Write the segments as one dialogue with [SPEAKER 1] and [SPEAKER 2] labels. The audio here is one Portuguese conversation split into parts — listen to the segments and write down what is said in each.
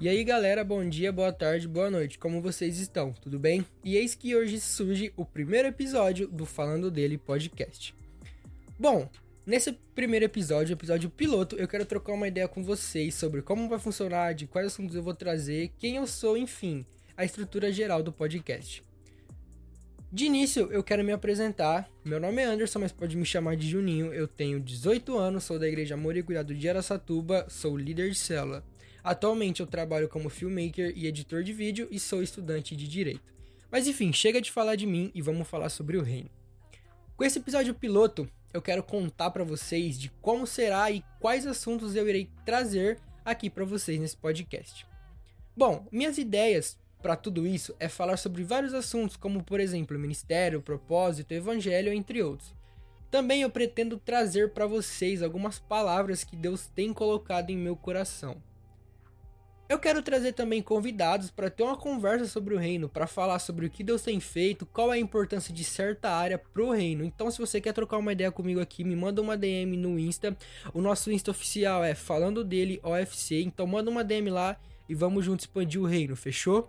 [SPEAKER 1] E aí galera, bom dia, boa tarde, boa noite, como vocês estão? Tudo bem? E eis que hoje surge o primeiro episódio do Falando Dele podcast. Bom, nesse primeiro episódio, episódio piloto, eu quero trocar uma ideia com vocês sobre como vai funcionar, de quais assuntos eu vou trazer, quem eu sou, enfim, a estrutura geral do podcast. De início, eu quero me apresentar. Meu nome é Anderson, mas pode me chamar de Juninho. Eu tenho 18 anos, sou da Igreja Amor e Cuidado de Aracatuba, sou líder de célula. Atualmente eu trabalho como filmmaker e editor de vídeo e sou estudante de direito. Mas enfim, chega de falar de mim e vamos falar sobre o reino. Com esse episódio piloto, eu quero contar para vocês de como será e quais assuntos eu irei trazer aqui para vocês nesse podcast. Bom, minhas ideias para tudo isso é falar sobre vários assuntos, como por exemplo, ministério, propósito, evangelho, entre outros. Também eu pretendo trazer para vocês algumas palavras que Deus tem colocado em meu coração. Eu quero trazer também convidados para ter uma conversa sobre o reino, para falar sobre o que Deus tem feito, qual é a importância de certa área pro reino. Então, se você quer trocar uma ideia comigo aqui, me manda uma DM no Insta. O nosso Insta oficial é falando dele OFC. Então, manda uma DM lá e vamos juntos expandir o reino, fechou?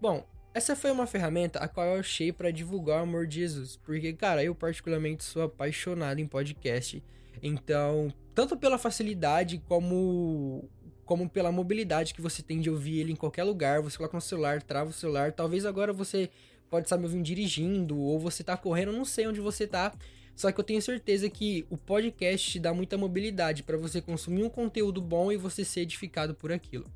[SPEAKER 1] Bom, essa foi uma ferramenta a qual eu achei para divulgar o amor de Jesus, porque cara, eu particularmente sou apaixonado em podcast. Então, tanto pela facilidade como como pela mobilidade que você tem de ouvir ele em qualquer lugar. Você coloca no celular, trava o celular. Talvez agora você pode estar me ouvindo dirigindo ou você tá correndo, não sei onde você tá. Só que eu tenho certeza que o podcast dá muita mobilidade para você consumir um conteúdo bom e você ser edificado por aquilo.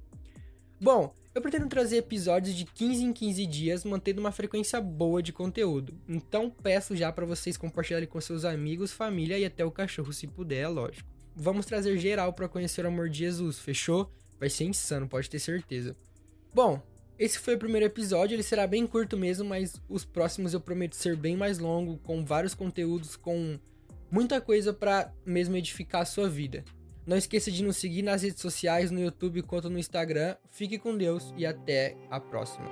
[SPEAKER 1] Bom, eu pretendo trazer episódios de 15 em 15 dias, mantendo uma frequência boa de conteúdo. Então peço já para vocês compartilharem com seus amigos, família e até o cachorro se puder, é lógico vamos trazer geral para conhecer o amor de Jesus, fechou? Vai ser insano, pode ter certeza. Bom, esse foi o primeiro episódio, ele será bem curto mesmo, mas os próximos eu prometo ser bem mais longo, com vários conteúdos, com muita coisa para mesmo edificar a sua vida. Não esqueça de nos seguir nas redes sociais, no YouTube quanto no Instagram. Fique com Deus e até a próxima.